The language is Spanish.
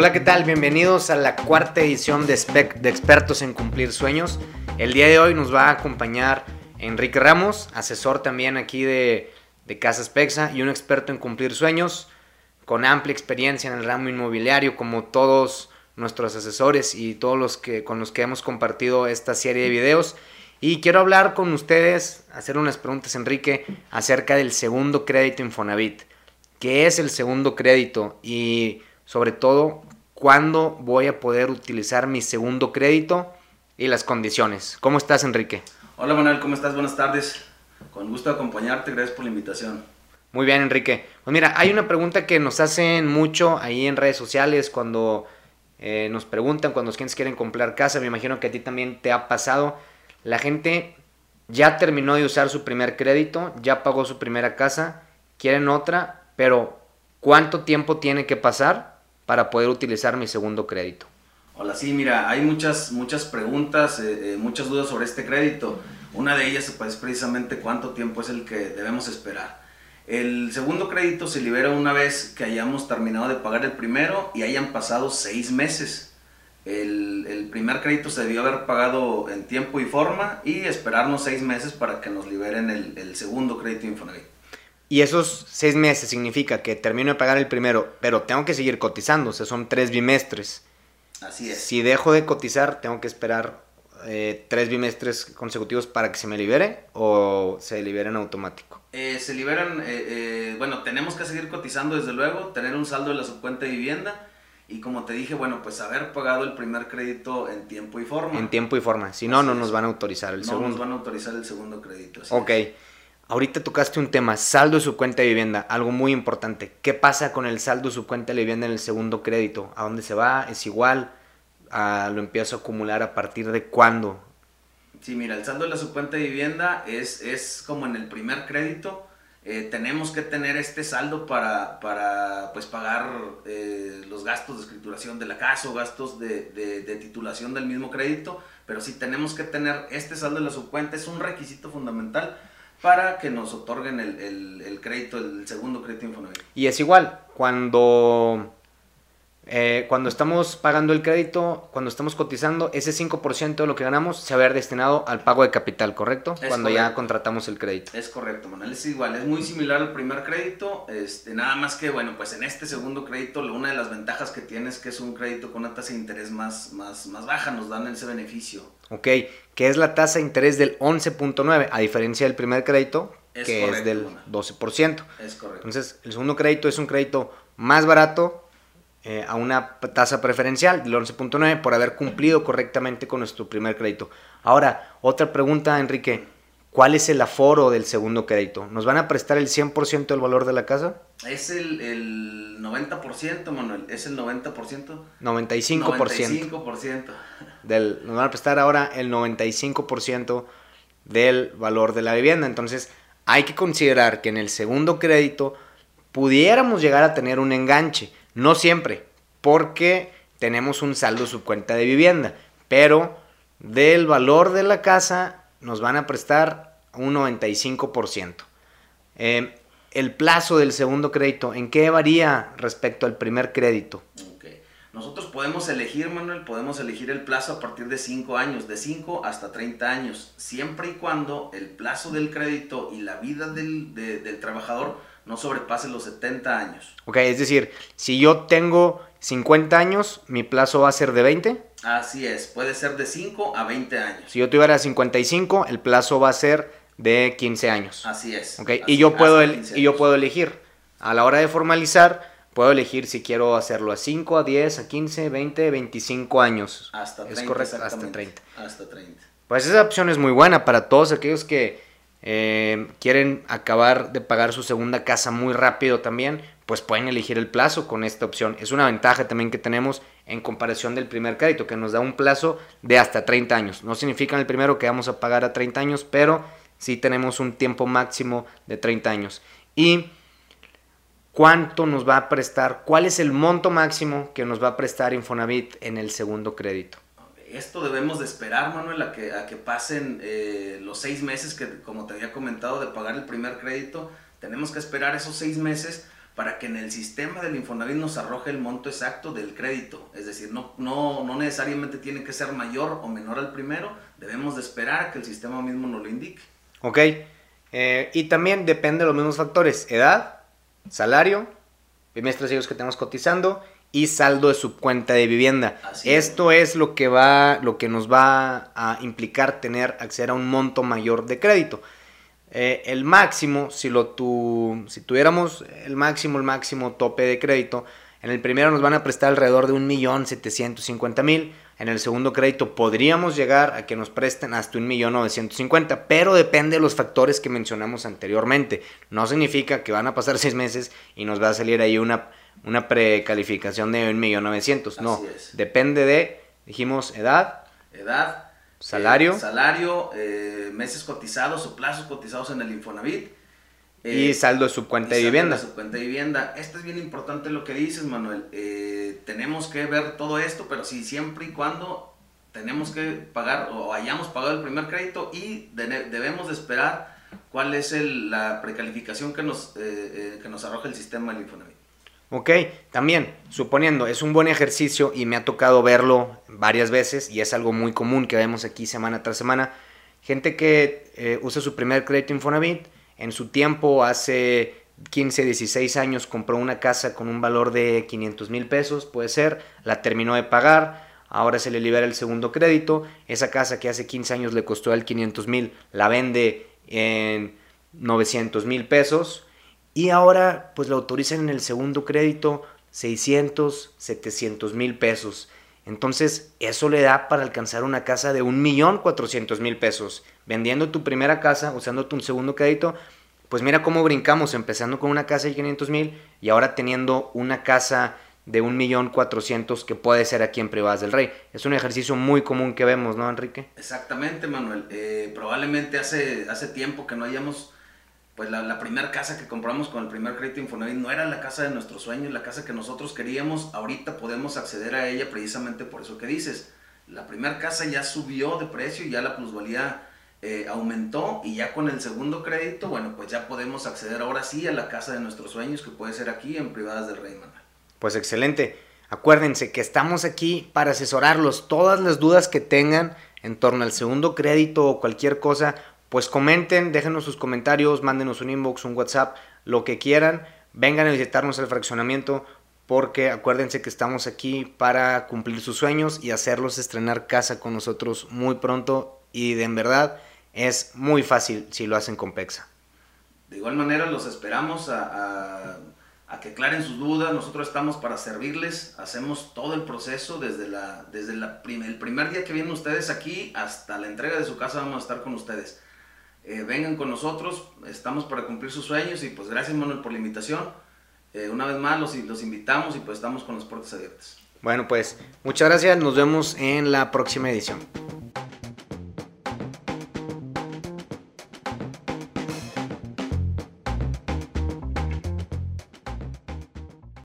Hola, ¿qué tal? Bienvenidos a la cuarta edición de, de Expertos en Cumplir Sueños. El día de hoy nos va a acompañar Enrique Ramos, asesor también aquí de, de Casas Pexa y un experto en cumplir sueños, con amplia experiencia en el ramo inmobiliario, como todos nuestros asesores y todos los que con los que hemos compartido esta serie de videos. Y quiero hablar con ustedes, hacer unas preguntas, Enrique, acerca del segundo crédito Infonavit. ¿Qué es el segundo crédito? Y sobre todo, ¿cuándo voy a poder utilizar mi segundo crédito y las condiciones? ¿Cómo estás, Enrique? Hola, Manuel, ¿cómo estás? Buenas tardes. Con gusto acompañarte, gracias por la invitación. Muy bien, Enrique. Pues mira, hay una pregunta que nos hacen mucho ahí en redes sociales cuando eh, nos preguntan, cuando los clientes quieren comprar casa. Me imagino que a ti también te ha pasado la gente ya terminó de usar su primer crédito, ya pagó su primera casa, quieren otra, pero ¿cuánto tiempo tiene que pasar para poder utilizar mi segundo crédito? Hola, sí, mira, hay muchas, muchas preguntas, eh, eh, muchas dudas sobre este crédito. Una de ellas es precisamente cuánto tiempo es el que debemos esperar. El segundo crédito se libera una vez que hayamos terminado de pagar el primero y hayan pasado seis meses. El, primer crédito se debió haber pagado en tiempo y forma y esperarnos seis meses para que nos liberen el, segundo crédito Infonavit. Y esos seis meses significa que termino de pagar el primero, pero tengo que seguir cotizando, o sea, son tres bimestres. Así es. Si dejo de cotizar, tengo que esperar eh, tres bimestres consecutivos para que se me libere o se liberen automático. Eh, se liberan, eh, bueno, tenemos que seguir cotizando desde luego, tener un saldo de la subcuenta de vivienda y como te dije, bueno, pues haber pagado el primer crédito en tiempo y forma. En tiempo y forma. Si no, no nos van a autorizar el segundo. No nos van a autorizar el segundo crédito. Ok. Ahorita tocaste un tema, saldo de su cuenta de vivienda, algo muy importante. ¿Qué pasa con el saldo de su cuenta de vivienda en el segundo crédito? ¿A dónde se va? ¿Es igual? ¿A ¿Lo empiezo a acumular a partir de cuándo? Sí, mira, el saldo de la subcuenta de vivienda es, es como en el primer crédito eh, tenemos que tener este saldo para, para pues, pagar eh, los gastos de escrituración de la casa o gastos de, de, titulación del mismo crédito, pero sí tenemos que tener este saldo en la subcuenta, es un requisito fundamental para que nos otorguen el, el, el crédito, el segundo crédito Infonavit. Y es igual, cuando eh, cuando estamos pagando el crédito, cuando estamos cotizando, ese 5% de lo que ganamos se va a ver destinado al pago de capital, ¿correcto? cuando ya contratamos el crédito. Es correcto, Manuel, es igual, es muy similar al primer crédito, este, nada más que, bueno, pues en este segundo crédito, una de las ventajas que tiene es que es un crédito con una tasa de interés más, más, más baja, nos dan ese beneficio. Ok, que es la tasa de interés del 11.9, a diferencia del primer crédito, que es del 12%. Es correcto. Entonces, el segundo crédito es un crédito más barato, eh, a una tasa preferencial del 11.9 por haber cumplido correctamente con nuestro primer crédito. Ahora, otra pregunta, Enrique. ¿Cuál es el aforo del segundo crédito? ¿Nos van a prestar el 100% del valor de la casa? Es el, el 90%, Manuel. Es el 90%. 95%. 95%. Del, nos van a prestar ahora el 95% del valor de la vivienda. Entonces, hay que considerar que en el segundo crédito pudiéramos llegar a tener un enganche. No siempre, porque tenemos un saldo su cuenta de vivienda, pero del valor de la casa nos van a prestar un 95%. Em, el plazo del segundo crédito, ¿en qué varía respecto al primer crédito? Nosotros podemos elegir, Manuel, podemos elegir el plazo a partir de 5 años, de 5 hasta 30 años, siempre y cuando el plazo del crédito y la vida del, del trabajador no sobrepase los 70 años. Ok, es decir, si yo tengo 50 años, mi plazo va a ser de 20. Así es, puede ser de 5 a 20 años. Si yo tuviera 55, el plazo va a ser de 15 años. Así es. Okay, y, yo puedo y yo puedo elegir. A la hora de formalizar, puedo elegir si quiero hacerlo a 5, a 10, a 15, 20, 25 años. Hasta 30. Es correcto, hasta 30. Hasta 30. Pues esa opción es muy buena para todos aquellos que eh, quieren acabar de pagar su segunda casa muy rápido también, pues pueden elegir el plazo con esta opción. Es una ventaja también que tenemos en comparación del primer crédito, que nos da un plazo de hasta 30 años. No significa en el primero que vamos a pagar a 30 años, pero sí tenemos un tiempo máximo de 30 años. Y cuánto nos va a prestar, cuál es el monto máximo que nos va a prestar Infonavit en el segundo crédito esto debemos de esperar, Manuel, a que, a que pasen eh, los seis meses que, como te había comentado, de pagar el primer crédito. Tenemos que esperar esos seis meses para que en el sistema del Infonavit nos arroje el monto exacto del crédito. Es decir, no, no, no necesariamente tiene que ser mayor o menor al primero, debemos de esperar a que el sistema mismo nos lo indique. Ok, eh, y también depende de los mismos factores, edad, salario, bimestres ellos que tenemos cotizando y saldo de su cuenta de vivienda. Esto es. lo que va, lo que nos va a implicar tener acceder a un monto mayor de crédito. Eh, el máximo, si, lo tu, si tuviéramos el máximo, el máximo tope de crédito, en el primero nos van a prestar alrededor de 1.750.000. En el segundo crédito podríamos llegar a que nos presten hasta 1.950.000, pero depende de los factores que mencionamos anteriormente. No significa que van a pasar seis meses y nos va a salir ahí una, una precalificación de 1.900.000. No, depende de, dijimos, edad. Edad, Salario. Eh, salario, eh, meses cotizados o plazos cotizados en el Infonavit. y eh, saldo de su cuenta de vivienda. De su cuenta de vivienda. Esto es bien importante lo que dices, Manuel. tenemos que ver todo esto, pero sí, siempre y cuando tenemos que pagar o hayamos pagado el primer crédito y debemos de esperar cuál es la precalificación que nos, que nos arroja el sistema del Infonavit. Ok, también, suponiendo, es un buen ejercicio y me ha tocado verlo varias veces y es algo muy común que vemos aquí semana tras semana. Gente que eh, usa su primer crédito Infonavit, en su tiempo, hace 15, 16 años, compró una casa con un valor de 500 mil pesos, puede ser, la terminó de pagar, ahora se le libera el segundo crédito, esa casa que hace 15 años le costó el 500 mil, la vende en 900 mil pesos y ahora pues lo autorizan en el segundo crédito 600, 700 mil pesos. Entonces eso le da para alcanzar una casa de 1.400.000 pesos. Vendiendo tu primera casa, usando tu segundo crédito, pues mira cómo brincamos, empezando con una casa de 500 mil y ahora teniendo una casa de 1.400.000 que puede ser aquí en Privadas del Rey. Es un ejercicio muy común que vemos, ¿no, Enrique? Exactamente, Manuel. Eh, probablemente hace, hace tiempo que no hayamos pues la, primera casa que compramos con el primer crédito Infonavit no era la casa de nuestros sueños, la casa que nosotros queríamos, ahorita podemos acceder a ella precisamente por eso que dices. La primera casa ya subió de precio ya la plusvalía eh, aumentó y ya con el segundo crédito, bueno, pues ya podemos acceder ahora sí a la casa de nuestros sueños que puede ser aquí en Privadas del Rey Manuel. Pues excelente. Acuérdense que estamos aquí para asesorarlos. Todas las dudas que tengan en torno al segundo crédito o cualquier cosa, pues comenten, déjenos sus comentarios, mándenos un inbox, un WhatsApp, lo que quieran. Vengan a visitarnos el fraccionamiento porque acuérdense que estamos aquí para cumplir sus sueños y hacerlos estrenar casa con nosotros muy pronto y de en verdad es muy fácil si lo hacen con Pexa. De igual manera los esperamos a, que aclaren sus dudas, nosotros estamos para servirles, hacemos todo el proceso desde, la, desde la el primer día que vienen ustedes aquí hasta la entrega de su casa vamos a estar con ustedes. Eh, vengan con nosotros, estamos para cumplir sus sueños y pues gracias Manuel por la invitación. Eh, una vez más los, los invitamos y pues estamos con las puertas abiertas. Bueno pues muchas gracias, nos vemos en la próxima edición.